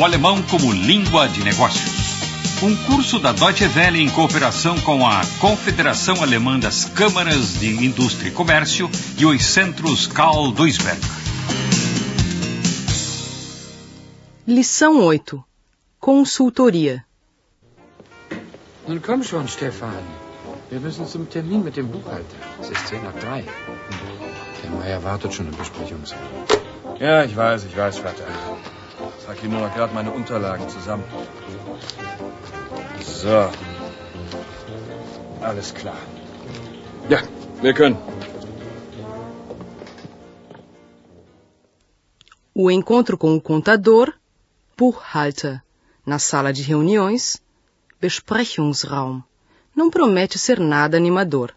o alemão como língua de negócios. Um curso da Deutsche Welle em cooperação com a Confederação Alemã das Câmaras de Indústria e Comércio e os centros Karl Duisberg. Lição 8. Consultoria. Nun komm schon, Stefan. Wir müssen zum Termin mit dem Buchhalter. Es ist 10 nach 3. Der Meier wartet schon im Besprechungsraum. Ja, ich weiß, ich weiß, Vater. Ihm nur gerade meine Unterlagen zusammen. So. Alles klar. Ja, wir können. O encontro com o contador, Buchhalter, na sala de reuniões, Besprechungsraum, não promete ser nada animador.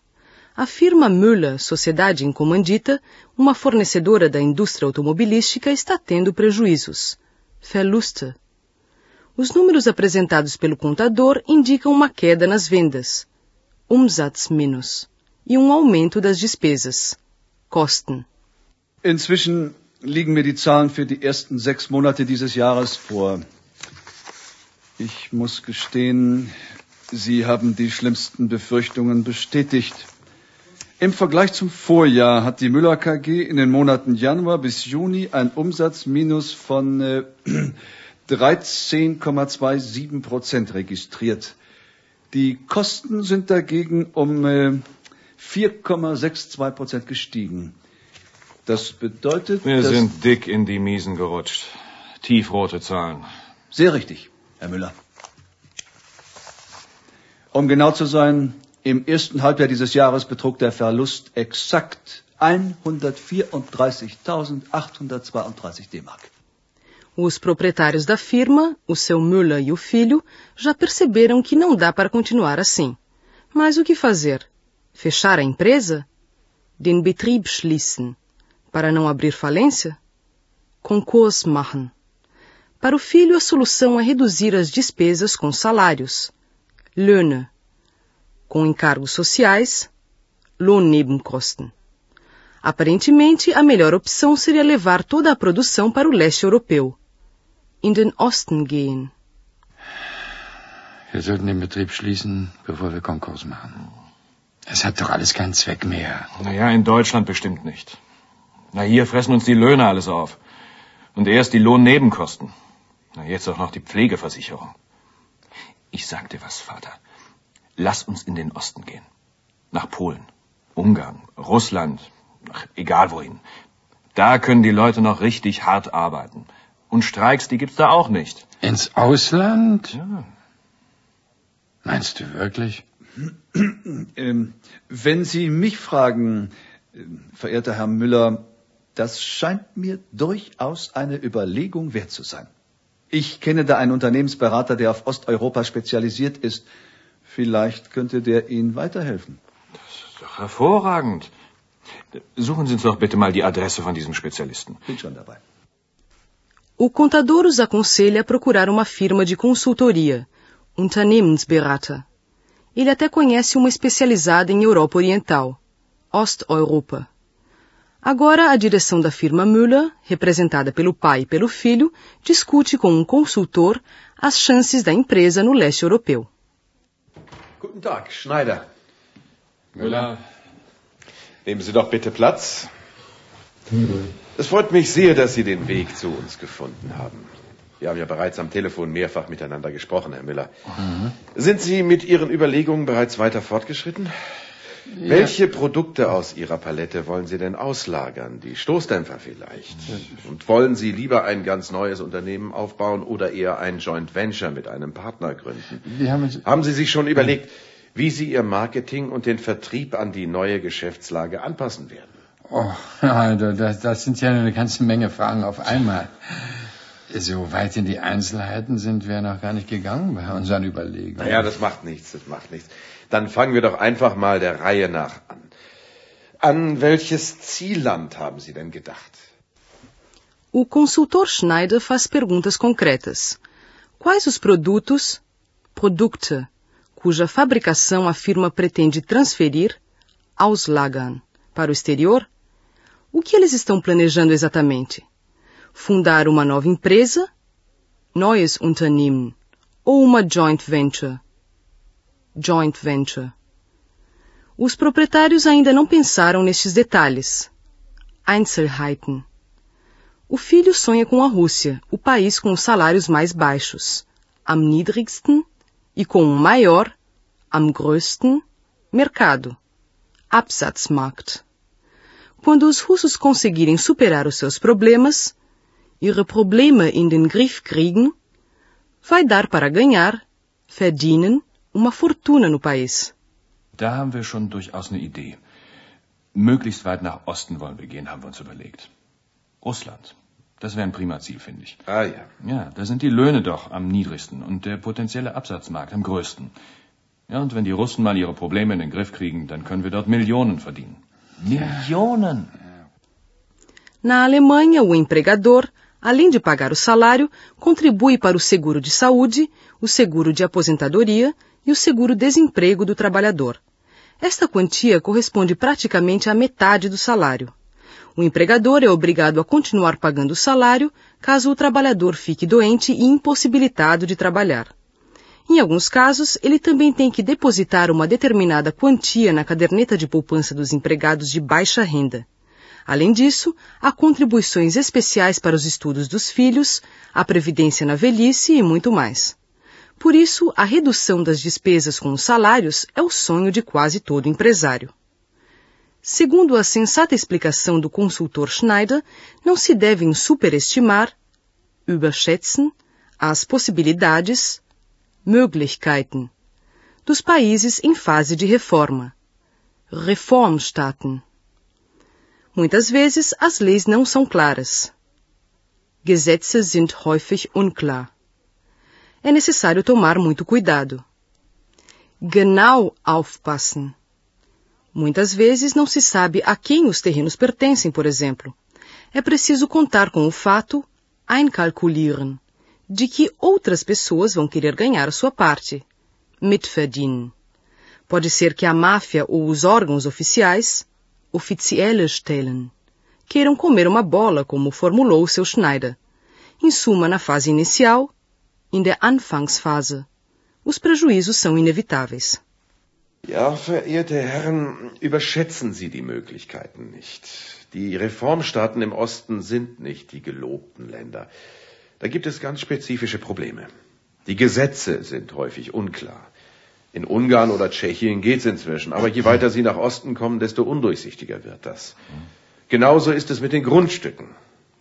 A firma Müller, sociedade em comandita, uma fornecedora da indústria automobilística, está tendo prejuízos. Verluste. Os números apresentados pelo contador indicam uma queda nas vendas, Umsatz minus, e um aumento das despesas, Kosten. Inzwischen liegen mir die Zahlen für die ersten sechs Monate dieses Jahres vor. Ich muss gestehen, Sie haben die schlimmsten Befürchtungen bestätigt. Im Vergleich zum Vorjahr hat die Müller KG in den Monaten Januar bis Juni ein Umsatzminus von äh, 13,27 Prozent registriert. Die Kosten sind dagegen um äh, 4,62 Prozent gestiegen. Das bedeutet. Wir sind dick in die Miesen gerutscht. Tiefrote Zahlen. Sehr richtig, Herr Müller. Um genau zu sein, im ersten Halbjahr dieses Jahres betrug der Verlust exakt 134.832 D-Mark. Os proprietários da firma, o seu Müller e o filho, já perceberam que não dá para continuar assim. Mas o que fazer? Fechar a empresa? Den Betrieb schließen. Para não abrir falência? Konkurs machen. Para o filho, a solução é reduzir as despesas com salários. Löhne. Com encargos sociais, Lohnnebenkosten. Aparentemente, a melhor opção seria levar toda a produção para o leste europeu. In den Osten gehen. Wir sollten den Betrieb schließen, bevor wir Konkurs machen. Es hat doch alles keinen Zweck mehr. Naja, in Deutschland bestimmt nicht. Na, hier fressen uns die Löhne alles auf. Und erst die Lohnnebenkosten. Na, jetzt auch noch die Pflegeversicherung. Ich sag dir was, Vater. Lass uns in den Osten gehen. Nach Polen, Ungarn, Russland, ach, egal wohin. Da können die Leute noch richtig hart arbeiten. Und Streiks, die gibt's da auch nicht. Ins Ausland? Ja. Meinst du wirklich? Ähm, wenn Sie mich fragen, äh, verehrter Herr Müller, das scheint mir durchaus eine Überlegung wert zu sein. Ich kenne da einen Unternehmensberater, der auf Osteuropa spezialisiert ist. Vielleicht könnte der Ihnen weiterhelfen. Das ist doch hervorragend. Suchen Sie uns doch bitte mal die Adresse von diesem Spezialisten. Bin schon dabei. O contador os aconselha a procurar uma firma de consultoria, Unternehmensberater. Ele até conhece uma especializada em Europa Oriental, Osteuropa. Agora, a direção da firma Müller, representada pelo pai e pelo filho, discute com um consultor as chances da empresa no leste europeu. Guten Tag, Schneider. Müller. Nehmen Sie doch bitte Platz. Es freut mich sehr, dass Sie den Weg zu uns gefunden haben. Wir haben ja bereits am Telefon mehrfach miteinander gesprochen, Herr Müller. Sind Sie mit Ihren Überlegungen bereits weiter fortgeschritten? Welche Produkte aus Ihrer Palette wollen Sie denn auslagern? Die Stoßdämpfer vielleicht? Und wollen Sie lieber ein ganz neues Unternehmen aufbauen oder eher ein Joint Venture mit einem Partner gründen? Haben. Haben Sie sich schon überlegt, wie Sie Ihr Marketing und den Vertrieb an die neue Geschäftslage anpassen werden? Oh, ja, das, das sind ja eine ganze Menge Fragen auf einmal. So weit in die Einzelheiten sind wir noch gar nicht gegangen bei unseren Überlegungen. Naja, das macht nichts, das macht nichts. Dann fangen wir doch einfach mal der Reihe nach an. An welches Zielland haben Sie denn gedacht? O consultor Schneider faz perguntas concretas. Quais os produtos, Produkte, cuja fabricação a firma pretende transferir, auslagern, para o exterior? O que eles estão planejando exatamente? Fundar uma nova empresa, neues Unternehmen ou uma joint venture. Joint venture. Os proprietários ainda não pensaram nestes detalhes. Einzelheiten. O filho sonha com a Rússia, o país com os salários mais baixos, am niedrigsten, e com o maior, am größten, mercado, Absatzmarkt. Quando os russos conseguirem superar os seus problemas, ihre Probleme in den Griff kriegen, vai dar para ganhar, verdienen, uma fortuna no país. Da haben wir schon durchaus eine Idee. Möglichst weit nach Osten wollen wir gehen, haben wir uns überlegt. Russland. Das wäre ein prima Ziel, finde ich. Ah ja. Ja, da sind die Löhne doch am niedrigsten und der potenzielle Absatzmarkt am größten. Ja, und wenn die Russen mal ihre Probleme in den Griff kriegen, dann können wir dort Millionen verdienen. Millionen! Na Alemanha, o empregador, além de pagar o salário, contribui para o seguro de saúde, o seguro de aposentadoria e o seguro-desemprego do trabalhador. Esta quantia corresponde praticamente à metade do salário. O empregador é obrigado a continuar pagando o salário caso o trabalhador fique doente e impossibilitado de trabalhar. Em alguns casos, ele também tem que depositar uma determinada quantia na caderneta de poupança dos empregados de baixa renda. Além disso, há contribuições especiais para os estudos dos filhos, a previdência na velhice e muito mais. Por isso, a redução das despesas com os salários é o sonho de quase todo empresário. Segundo a sensata explicação do consultor Schneider, não se devem superestimar, überschätzen, as possibilidades, Möglichkeiten, dos países em fase de reforma, Reformstaaten. Muitas vezes as leis não são claras. Gesetze sind häufig unklar é necessário tomar muito cuidado. Genau aufpassen. Muitas vezes não se sabe a quem os terrenos pertencem, por exemplo. É preciso contar com o fato, einkalkulieren, de que outras pessoas vão querer ganhar a sua parte, mitverdienen. Pode ser que a máfia ou os órgãos oficiais, offizielle Stellen, queiram comer uma bola, como formulou seu Schneider. Em suma, na fase inicial, in der Anfangsphase. Os prejuízos são inevitáveis. Ja, verehrte Herren, überschätzen Sie die Möglichkeiten nicht. Die Reformstaaten im Osten sind nicht die gelobten Länder. Da gibt es ganz spezifische Probleme. Die Gesetze sind häufig unklar. In Ungarn oder Tschechien geht es inzwischen, aber je weiter Sie nach Osten kommen, desto undurchsichtiger wird das. Genauso ist es mit den Grundstücken.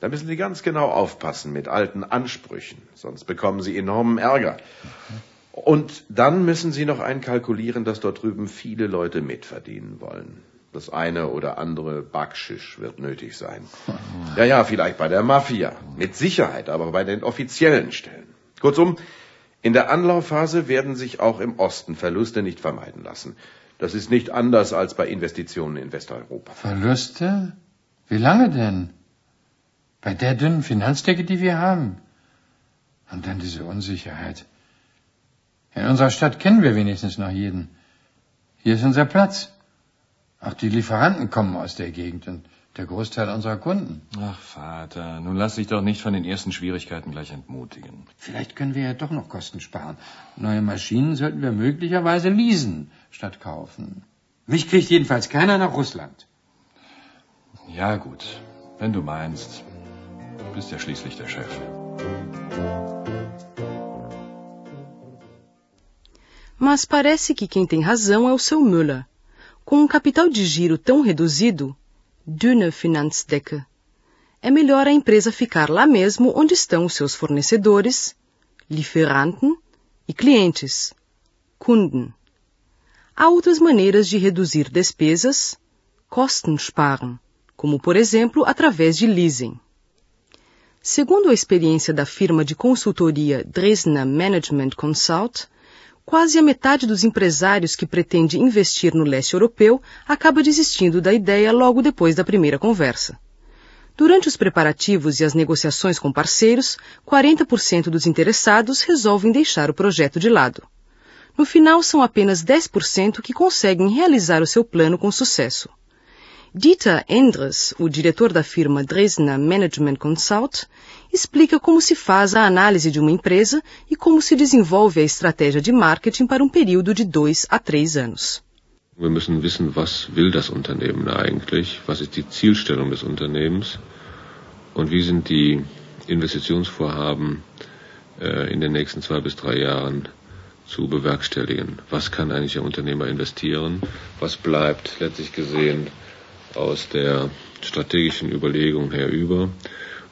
Da müssen Sie ganz genau aufpassen mit alten Ansprüchen, sonst bekommen Sie enormen Ärger. Und dann müssen Sie noch einkalkulieren, dass dort drüben viele Leute mitverdienen wollen. Das eine oder andere Backschisch wird nötig sein. Ja, ja, vielleicht bei der Mafia. Mit Sicherheit, aber bei den offiziellen Stellen. Kurzum, in der Anlaufphase werden sich auch im Osten Verluste nicht vermeiden lassen. Das ist nicht anders als bei Investitionen in Westeuropa. Verluste? Wie lange denn? Bei der dünnen Finanzdecke, die wir haben. Und dann diese Unsicherheit. In unserer Stadt kennen wir wenigstens noch jeden. Hier ist unser Platz. Auch die Lieferanten kommen aus der Gegend und der Großteil unserer Kunden. Ach, Vater, nun lass dich doch nicht von den ersten Schwierigkeiten gleich entmutigen. Vielleicht können wir ja doch noch Kosten sparen. Neue Maschinen sollten wir möglicherweise leasen statt kaufen. Mich kriegt jedenfalls keiner nach Russland. Ja, gut, wenn du meinst. Du bist ja schließlich der Chef. Mas parece que quem tem razão é o seu Müller. Com um capital de giro tão reduzido, dünne Finanzdecke, é melhor a empresa ficar lá mesmo onde estão os seus fornecedores, Lieferanten e clientes, Kunden. Há outras maneiras de reduzir despesas, Kosten sparen, como por exemplo através de leasing. Segundo a experiência da firma de consultoria Dresdner Management Consult, quase a metade dos empresários que pretende investir no leste europeu acaba desistindo da ideia logo depois da primeira conversa. Durante os preparativos e as negociações com parceiros, 40% dos interessados resolvem deixar o projeto de lado. No final, são apenas 10% que conseguem realizar o seu plano com sucesso. Dieter Endres, o diretor da firma Dresdner Management Consult, explica como se faz a análise de uma empresa e como se desenvolve a estratégia de marketing para um período de dois a três anos. Wir müssen wissen, was will das Unternehmen eigentlich, was ist die Zielstellung des Unternehmens und wie sind die Investitionsvorhaben äh, in den nächsten zwei bis drei Jahren zu bewerkstelligen. Was kann eigentlich der Unternehmer investieren? Was bleibt letztlich gesehen aus der strategischen Überlegung her über?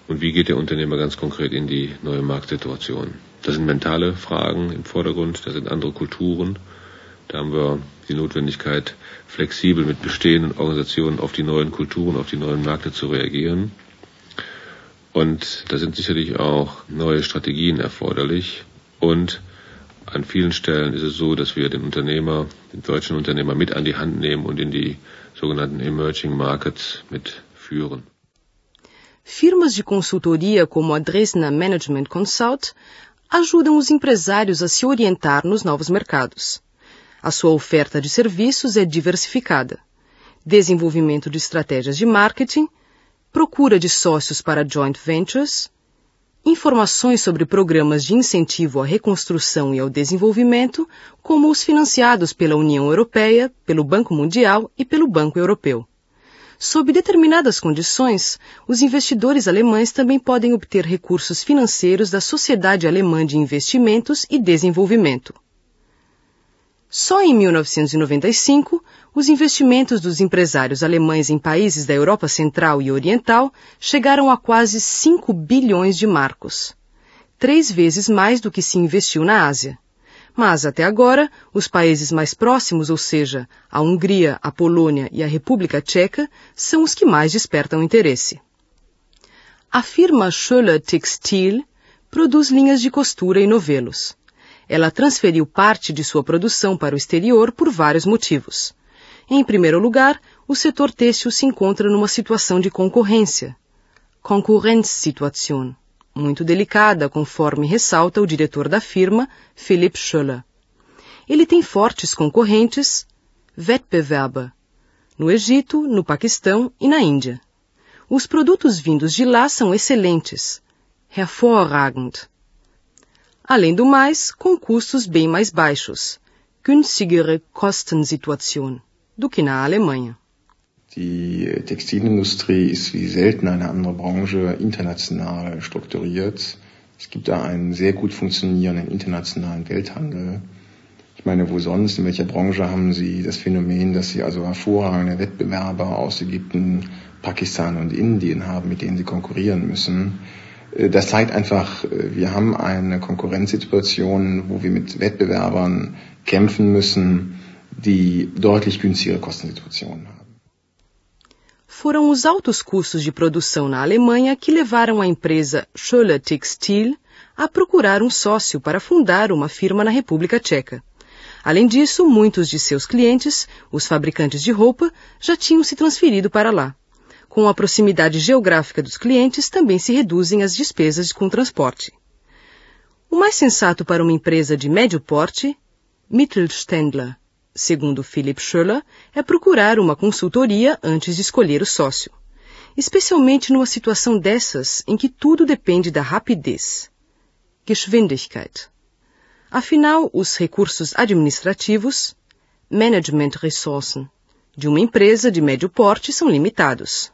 Und wie geht der Unternehmer ganz konkret in die neue Marktsituation? Das sind mentale Fragen im Vordergrund, das sind andere Kulturen. Da haben wir die Notwendigkeit, flexibel mit bestehenden Organisationen auf die neuen Kulturen, auf die neuen Märkte zu reagieren. Und da sind sicherlich auch neue Strategien erforderlich. Und an vielen Stellen ist es so, dass wir den Unternehmer, den deutschen Unternehmer mit an die Hand nehmen und in die sogenannten Emerging Markets mitführen. Firmas de consultoria como a Dresdner Management Consult ajudam os empresários a se orientar nos novos mercados. A sua oferta de serviços é diversificada. Desenvolvimento de estratégias de marketing, procura de sócios para joint ventures, informações sobre programas de incentivo à reconstrução e ao desenvolvimento, como os financiados pela União Europeia, pelo Banco Mundial e pelo Banco Europeu. Sob determinadas condições, os investidores alemães também podem obter recursos financeiros da Sociedade Alemã de Investimentos e Desenvolvimento. Só em 1995, os investimentos dos empresários alemães em países da Europa Central e Oriental chegaram a quase 5 bilhões de marcos. Três vezes mais do que se investiu na Ásia. Mas, até agora, os países mais próximos, ou seja, a Hungria, a Polônia e a República Tcheca, são os que mais despertam interesse. A firma Scholler Textil produz linhas de costura e novelos. Ela transferiu parte de sua produção para o exterior por vários motivos. Em primeiro lugar, o setor têxtil se encontra numa situação de concorrência. Konkurrenzsituation. Muito delicada, conforme ressalta o diretor da firma, Philipp Scholler. Ele tem fortes concorrentes, Wettbewerber, no Egito, no Paquistão e na Índia. Os produtos vindos de lá são excelentes, hervorragend, Além do mais, com custos bem mais baixos, günstigere Kostensituation, do que na Alemanha. Die Textilindustrie ist wie selten eine andere Branche international strukturiert. Es gibt da einen sehr gut funktionierenden internationalen Welthandel. Ich meine, wo sonst, in welcher Branche haben Sie das Phänomen, dass Sie also hervorragende Wettbewerber aus Ägypten, Pakistan und Indien haben, mit denen Sie konkurrieren müssen? Äh, das zeigt einfach, äh, wir haben eine Konkurrenzsituation, wo wir mit Wettbewerbern kämpfen müssen, die deutlich günstigere Kostensituationen haben. Foram os altos custos de produção na Alemanha que levaram a empresa Scholler Textil a procurar um sócio para fundar uma firma na República Tcheca. Além disso, muitos de seus clientes, os fabricantes de roupa, já tinham se transferido para lá. Com a proximidade geográfica dos clientes, também se reduzem as despesas com transporte. O mais sensato para uma empresa de médio porte, Mittelständler, segundo Philip Schöller, é procurar uma consultoria antes de escolher o sócio. Especialmente numa situação dessas em que tudo depende da rapidez. Geschwindigkeit. Afinal, os recursos administrativos, Management Ressourcen, de uma empresa de médio porte são limitados.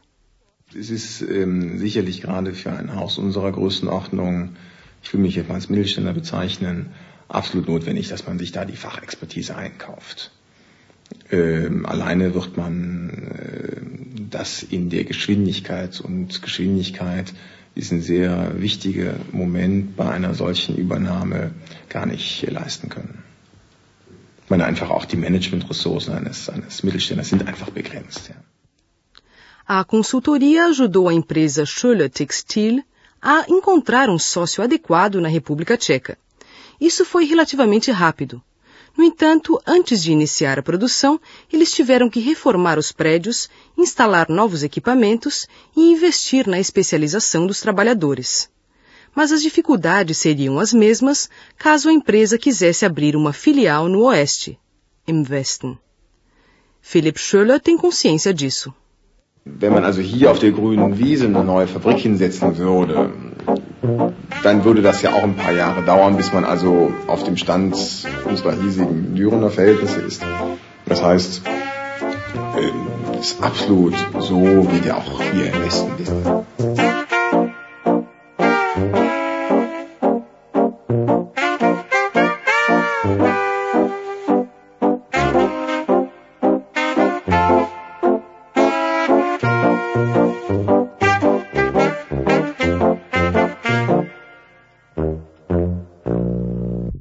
Es ist ähm, sicherlich gerade für ein Haus unserer Größenordnung, ich will mich jetzt mal als Mittelständler bezeichnen, absolut notwendig, dass man sich da die Fachexpertise einkauft. Ähm, alleine wird man äh, das in der Geschwindigkeit und Geschwindigkeit ist ein sehr wichtiger Moment bei einer solchen Übernahme gar nicht leisten können. Ich meine einfach auch die Managementressourcen eines, eines Mittelständlers sind einfach begrenzt. Ja. A consultoria ajudou a empresa Scholler Textil a encontrar um sócio adequado na República Tcheca. Isso foi relativamente rápido. No entanto, antes de iniciar a produção, eles tiveram que reformar os prédios, instalar novos equipamentos e investir na especialização dos trabalhadores. Mas as dificuldades seriam as mesmas caso a empresa quisesse abrir uma filial no Oeste, im Westen. Philip tem consciência disso. Wenn man also hier auf der grünen Wiese eine neue Fabrik hinsetzen würde, dann würde das ja auch ein paar Jahre dauern, bis man also auf dem Stand unserer hiesigen Dürener Verhältnisse ist. Das heißt, ähm, ist absolut so, wie wir auch hier im Westen wissen.